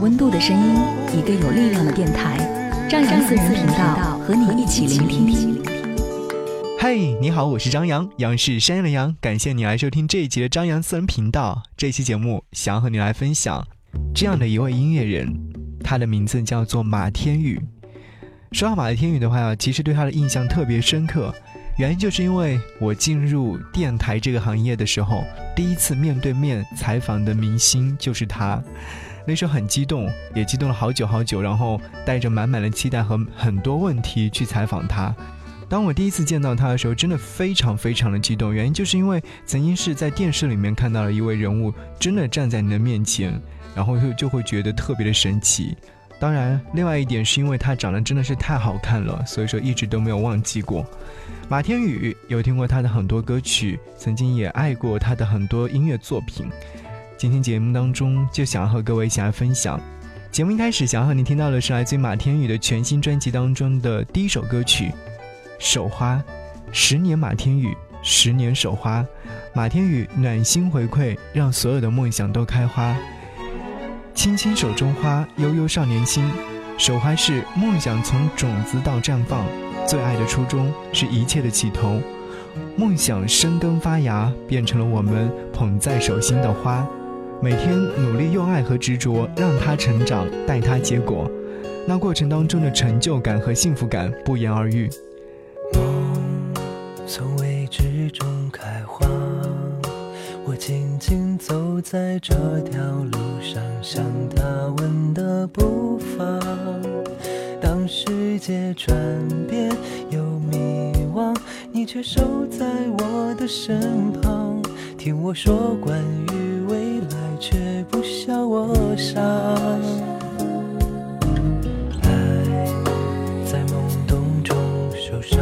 温度的声音，一个有力量的电台，张扬私人频道和你一起聆听。嗨，你好，我是张扬，杨是山羊的羊，感谢你来收听这一集的张扬私人频道。这期节目想要和你来分享这样的一位音乐人，他的名字叫做马天宇。说到马天宇的话，其实对他的印象特别深刻，原因就是因为我进入电台这个行业的时候，第一次面对面采访的明星就是他。那时候很激动，也激动了好久好久，然后带着满满的期待和很多问题去采访他。当我第一次见到他的时候，真的非常非常的激动，原因就是因为曾经是在电视里面看到了一位人物真的站在你的面前，然后就就会觉得特别的神奇。当然，另外一点是因为他长得真的是太好看了，所以说一直都没有忘记过。马天宇有听过他的很多歌曲，曾经也爱过他的很多音乐作品。今天节目当中，就想要和各位一起来分享。节目一开始，想要和你听到的是来自于马天宇的全新专辑当中的第一首歌曲《手花》。十年马天宇，十年手花。马天宇暖心回馈，让所有的梦想都开花。轻轻手中花，悠悠少年心。手花是梦想从种子到绽放，最爱的初衷是一切的起头。梦想生根发芽，变成了我们捧在手心的花。每天努力用爱和执着让它成长，待它结果，那过程当中的成就感和幸福感不言而喻。梦从未知中开花，我静静走在这条路上，像他问的步伐。当世界转变又迷惘，你却守在我的身旁，听我说关于未。我想，爱在懵懂中受伤。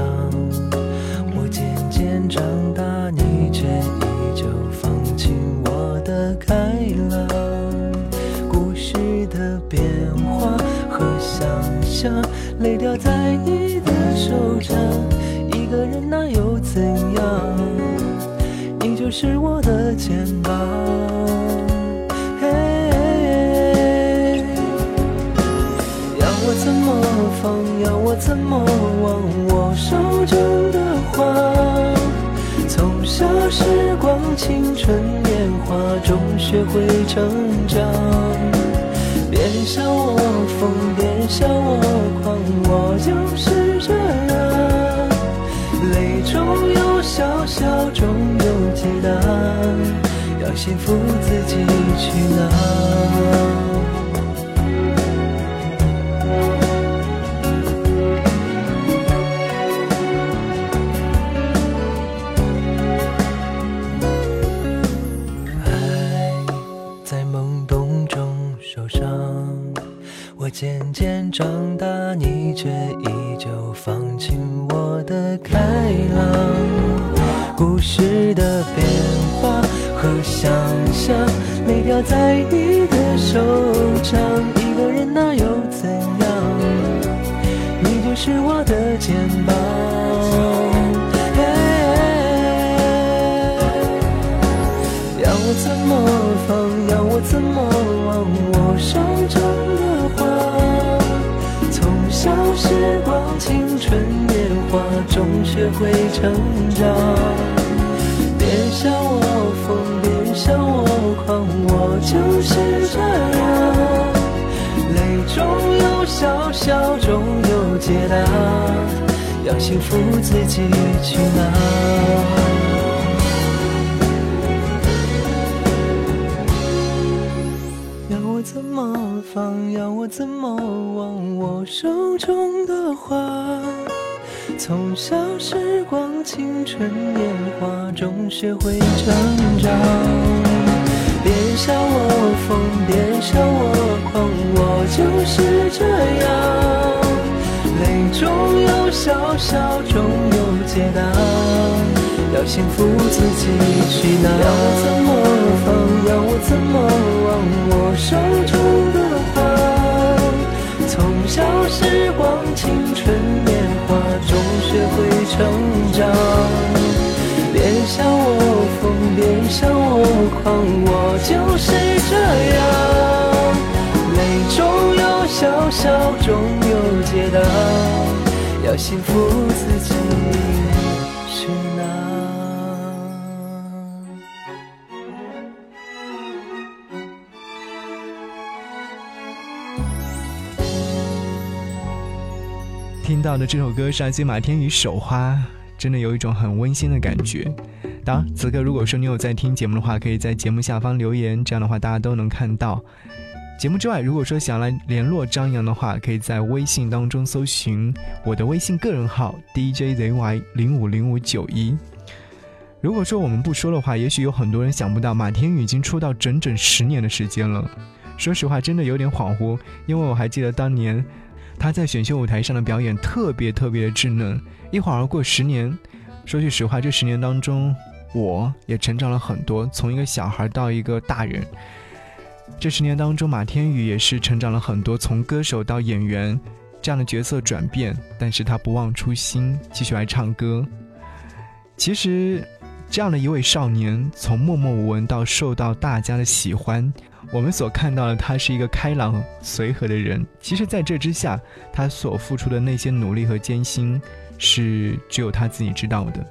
我渐渐长大，你却依旧放弃我的开朗。故事的变化和想象，泪掉在你的手掌。一个人那又怎样？你就是我的肩膀。学会成长。别笑我疯，别笑我狂，我就是这样。泪中有笑，笑中有解答，要幸福自己去拿。渐渐长大，你却依旧放晴我的开朗。故事的变化和想象，没掉在你的手掌。一个人那又怎样？你就是我的肩膀。要我怎么放？要我怎么忘？我手中。时光，青春年华中学会成长。别笑我疯，别笑我狂，我就是这样。泪中有笑，笑中有解答，要幸福自己去拿。要我怎么放？怎么忘？我手中的花，从小时光、青春年华中学会成长。别笑我疯，别笑我狂。我就是这样。泪中有笑，笑中有解答，要幸福自己去拿。要我怎么放？要我怎么我狂，我就是这样。泪中有笑，笑中有解答，要幸福自己去拿。听到的这首歌是来自马天宇《手花》。真的有一种很温馨的感觉。当然，此刻如果说你有在听节目的话，可以在节目下方留言，这样的话大家都能看到。节目之外，如果说想来联络张扬的话，可以在微信当中搜寻我的微信个人号 DJZY 零五零五九一。如果说我们不说的话，也许有很多人想不到，马天宇已经出道整整十年的时间了。说实话，真的有点恍惚，因为我还记得当年他在选秀舞台上的表演特别特别的稚嫩。一晃而过十年，说句实话，这十年当中，我也成长了很多，从一个小孩到一个大人。这十年当中，马天宇也是成长了很多，从歌手到演员这样的角色转变，但是他不忘初心，继续来唱歌。其实，这样的一位少年，从默默无闻到受到大家的喜欢，我们所看到的他是一个开朗随和的人。其实，在这之下，他所付出的那些努力和艰辛。是只有他自己知道的。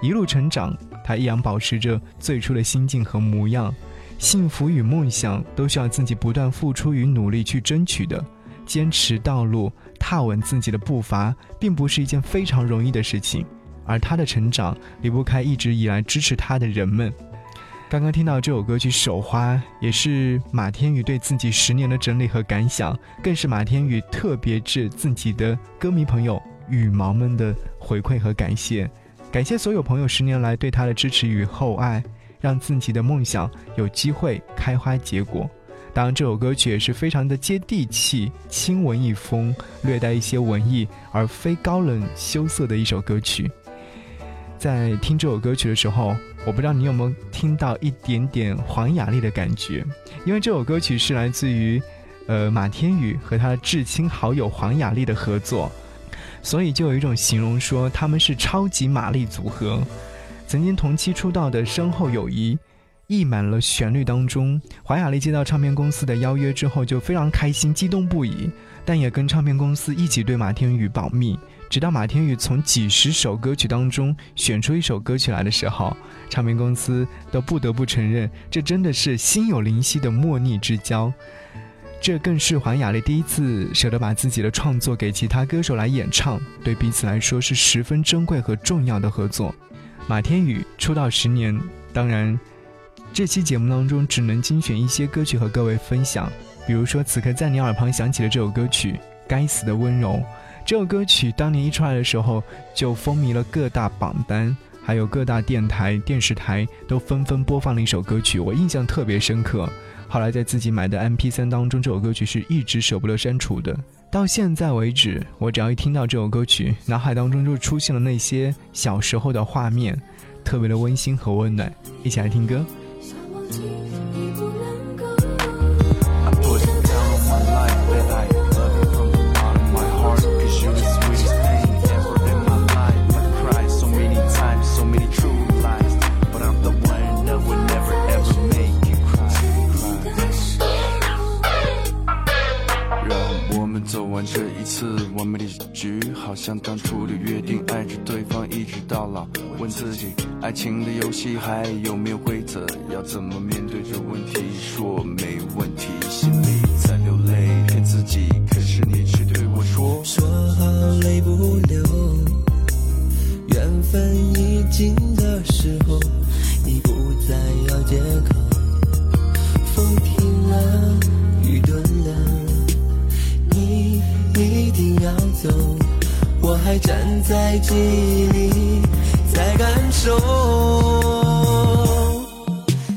一路成长，他依然保持着最初的心境和模样。幸福与梦想都需要自己不断付出与努力去争取的。坚持道路，踏稳自己的步伐，并不是一件非常容易的事情。而他的成长离不开一直以来支持他的人们。刚刚听到这首歌曲《手花》，也是马天宇对自己十年的整理和感想，更是马天宇特别致自己的歌迷朋友。羽毛们的回馈和感谢，感谢所有朋友十年来对他的支持与厚爱，让自己的梦想有机会开花结果。当然，这首歌曲也是非常的接地气、轻文艺风，略带一些文艺而非高冷羞涩的一首歌曲。在听这首歌曲的时候，我不知道你有没有听到一点点黄雅莉的感觉，因为这首歌曲是来自于，呃，马天宇和他的至亲好友黄雅莉的合作。所以就有一种形容说他们是超级玛丽组合，曾经同期出道的深厚友谊，溢满了旋律当中。黄雅莉接到唱片公司的邀约之后就非常开心，激动不已，但也跟唱片公司一起对马天宇保密。直到马天宇从几十首歌曲当中选出一首歌曲来的时候，唱片公司都不得不承认，这真的是心有灵犀的莫逆之交。这更是黄雅莉第一次舍得把自己的创作给其他歌手来演唱，对彼此来说是十分珍贵和重要的合作。马天宇出道十年，当然，这期节目当中只能精选一些歌曲和各位分享。比如说，此刻在你耳旁响起的这首歌曲《该死的温柔》，这首歌曲当年一出来的时候就风靡了各大榜单，还有各大电台、电视台都纷纷播放了一首歌曲，我印象特别深刻。后来在自己买的 MP3 当中，这首歌曲是一直舍不得删除的。到现在为止，我只要一听到这首歌曲，脑海当中就出现了那些小时候的画面，特别的温馨和温暖。一起来听歌。情的游戏还有没有规则？要怎么面对这问题？说没问题，心里在流泪，骗自己。可是你却对我说，说好泪不流。缘分已尽的时候，你不再要借口。风停了，雨顿了，你一定要走。我还站在记忆里，感受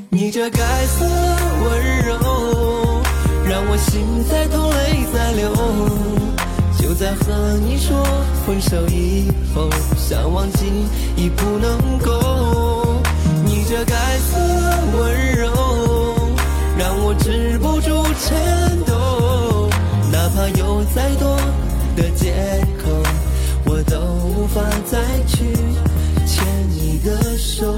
你这该死的温柔，让我。心在痛，泪在流。就在和你说分手以后，想忘记已不能够。你这该死的温柔，让我止不住颤抖。哪怕有再多的借口，我都无法再去 你的手。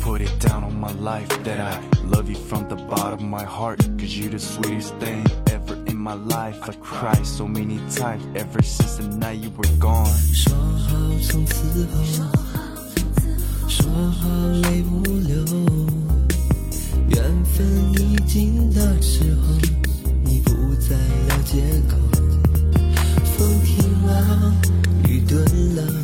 put it down on my life that I love you from the bottom of my heart. Cause you the sweetest thing ever in my life. I cried so many times ever since the night you were gone. 说好从此后，说好泪不流，缘分已尽的时候，你不再要借口。风停了，雨顿了，你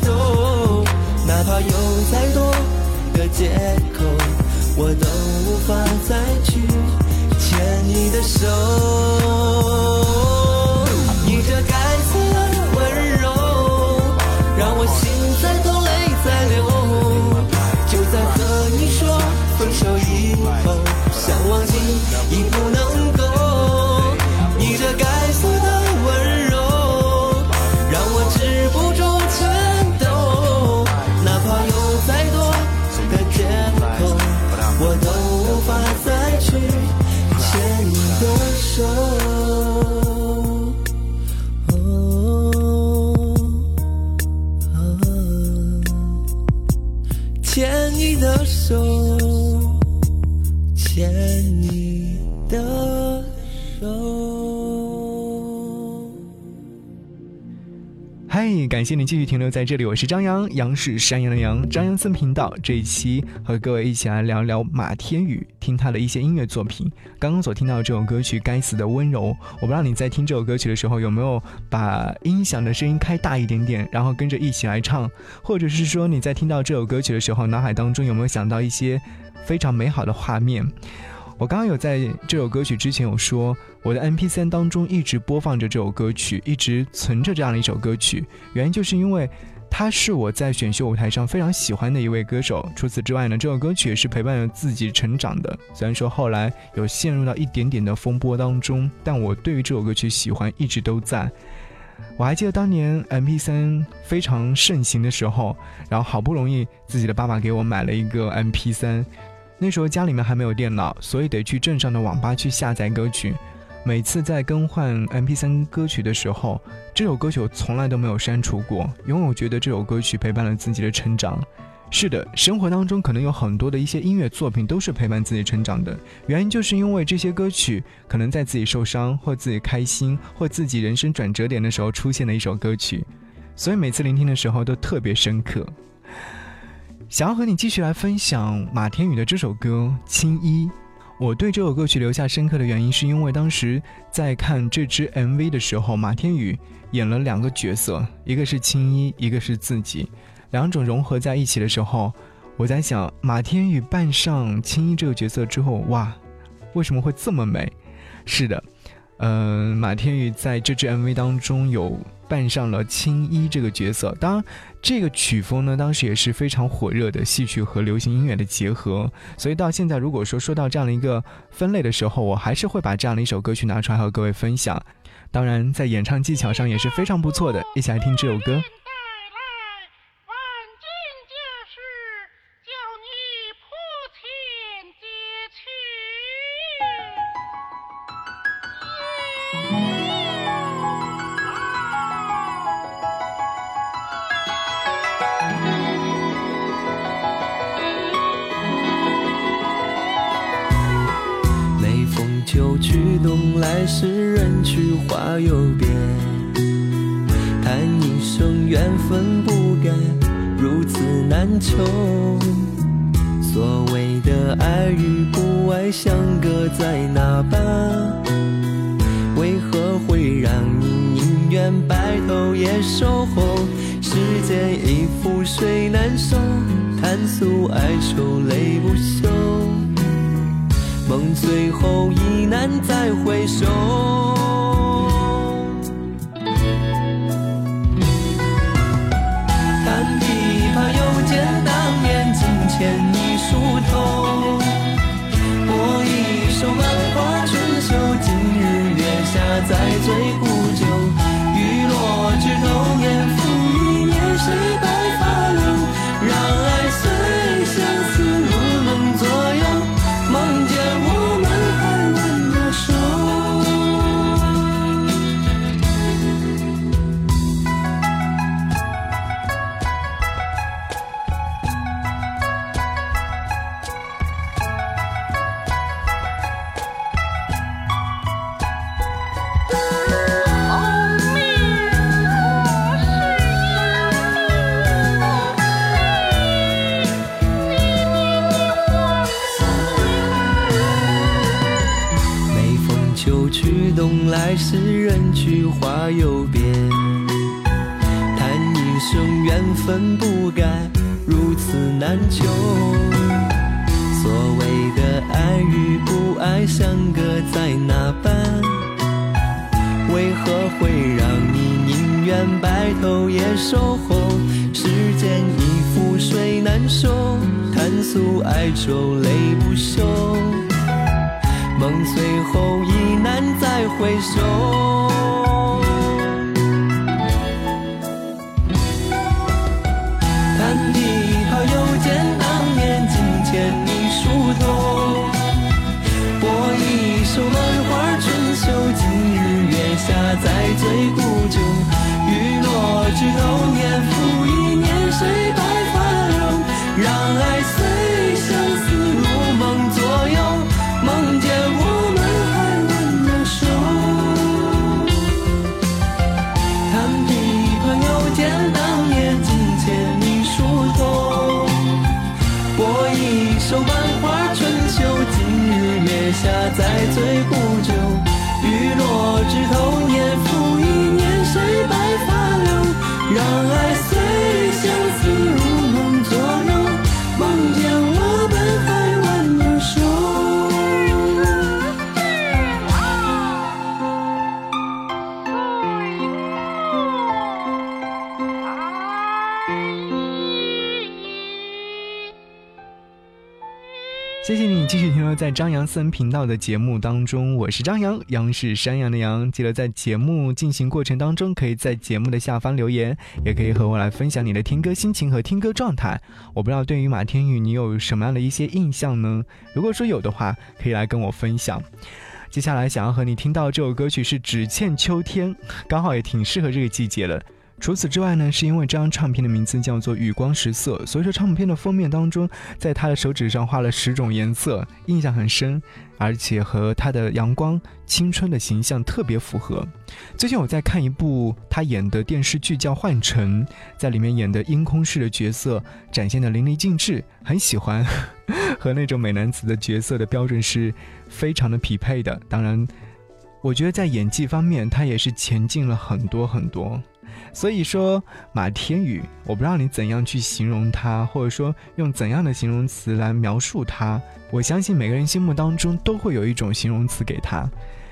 有再多的借口。我都无法再去牵你的手，的手，感谢你继续停留在这里，我是张扬，杨是山羊的羊，张扬森频道这一期和各位一起来聊聊马天宇，听他的一些音乐作品。刚刚所听到这首歌曲《该死的温柔》，我不知道你在听这首歌曲的时候有没有把音响的声音开大一点点，然后跟着一起来唱，或者是说你在听到这首歌曲的时候，脑海当中有没有想到一些非常美好的画面？我刚刚有在这首歌曲之前有说，我的 M P 三当中一直播放着这首歌曲，一直存着这样的一首歌曲。原因就是因为他是我在选秀舞台上非常喜欢的一位歌手。除此之外呢，这首歌曲也是陪伴着自己成长的。虽然说后来有陷入到一点点的风波当中，但我对于这首歌曲喜欢一直都在。我还记得当年 M P 三非常盛行的时候，然后好不容易自己的爸爸给我买了一个 M P 三。那时候家里面还没有电脑，所以得去镇上的网吧去下载歌曲。每次在更换 MP3 歌曲的时候，这首歌曲我从来都没有删除过，因为我觉得这首歌曲陪伴了自己的成长。是的，生活当中可能有很多的一些音乐作品都是陪伴自己成长的，原因就是因为这些歌曲可能在自己受伤或自己开心或自己人生转折点的时候出现的一首歌曲，所以每次聆听的时候都特别深刻。想要和你继续来分享马天宇的这首歌《青衣》。我对这首歌曲留下深刻的原因，是因为当时在看这支 MV 的时候，马天宇演了两个角色，一个是青衣，一个是自己，两种融合在一起的时候，我在想，马天宇扮上青衣这个角色之后，哇，为什么会这么美？是的。嗯，马天宇在这支 MV 当中有扮上了青衣这个角色。当然，这个曲风呢，当时也是非常火热的戏曲和流行音乐的结合。所以到现在，如果说说到这样的一个分类的时候，我还是会把这样的一首歌曲拿出来和各位分享。当然，在演唱技巧上也是非常不错的。一起来听这首歌。那般？为何会让你宁愿白头也守候？时间已覆水难收，叹诉哀愁泪不休，梦最后已难再回首。歌在哪般？为何会让你宁愿白头也守候？时间已覆水难收，叹诉哀愁泪不休。梦最后已难再回首，下在醉古酒，雨落枝头年复一年，谁白发容？让爱随在张扬私人频道的节目当中，我是张扬，杨是山羊的羊。记得在节目进行过程当中，可以在节目的下方留言，也可以和我来分享你的听歌心情和听歌状态。我不知道对于马天宇你有什么样的一些印象呢？如果说有的话，可以来跟我分享。接下来想要和你听到这首歌曲是《只欠秋天》，刚好也挺适合这个季节了。除此之外呢，是因为这张唱片的名字叫做《雨光十色》，所以说唱片的封面当中，在他的手指上画了十种颜色，印象很深，而且和他的阳光、青春的形象特别符合。最近我在看一部他演的电视剧叫《幻城》，在里面演的阴空式的角色展现的淋漓尽致，很喜欢，和那种美男子的角色的标准是非常的匹配的。当然，我觉得在演技方面，他也是前进了很多很多。所以说，马天宇，我不知道你怎样去形容他，或者说用怎样的形容词来描述他。我相信每个人心目当中都会有一种形容词给他。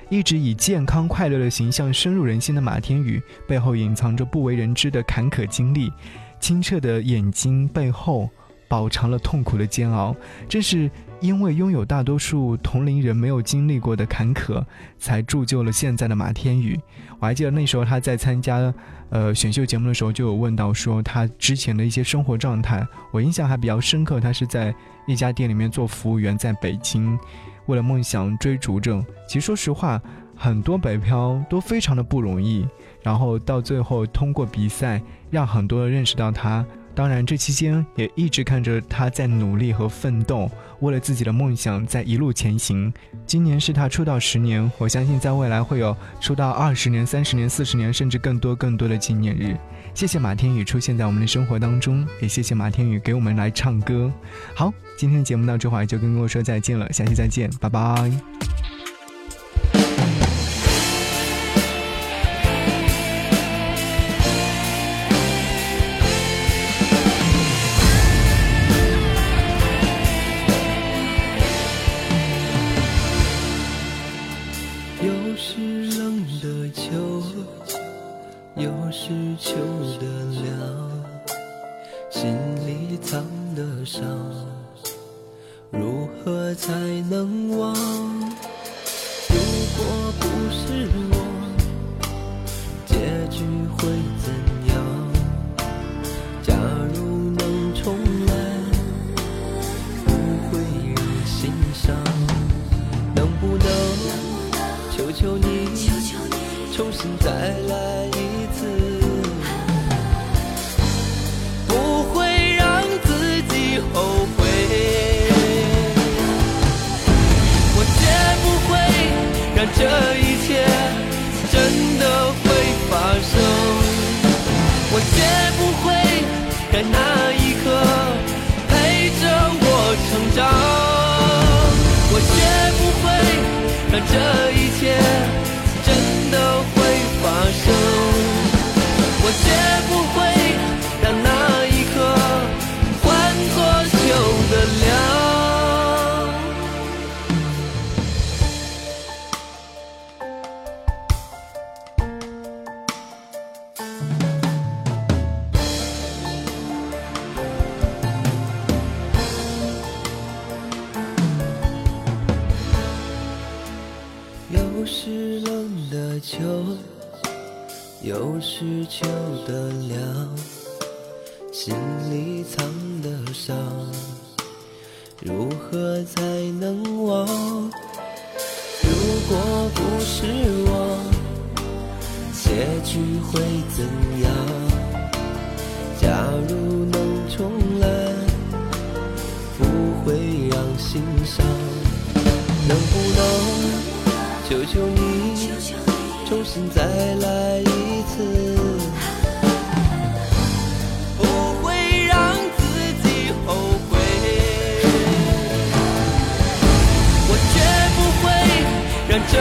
一直以健康快乐的形象深入人心的马天宇，背后隐藏着不为人知的坎坷经历。清澈的眼睛背后，饱尝了痛苦的煎熬。正是因为拥有大多数同龄人没有经历过的坎坷，才铸就了现在的马天宇。我还记得那时候他在参加。呃，选秀节目的时候就有问到说他之前的一些生活状态，我印象还比较深刻。他是在一家店里面做服务员，在北京，为了梦想追逐着。其实说实话，很多北漂都非常的不容易。然后到最后通过比赛，让很多人认识到他，当然，这期间也一直看着他在努力和奋斗，为了自己的梦想在一路前行。今年是他出道十年，我相信在未来会有出道二十年、三十年、四十年，甚至更多更多的纪念日。谢谢马天宇出现在我们的生活当中，也谢谢马天宇给我们来唱歌。好，今天的节目到这会儿就跟各位说再见了，下期再见，拜拜。又是冷的秋，又是秋的凉，心里藏的伤，如何才能忘？如果不是我，结局会怎样？带来。秋的凉，心里藏的伤，如何才能忘？如果不是我，结局会怎样？假如能重来，不会让心伤。能不能求求你？重新再来一次，不会让自己后悔。我绝不会让这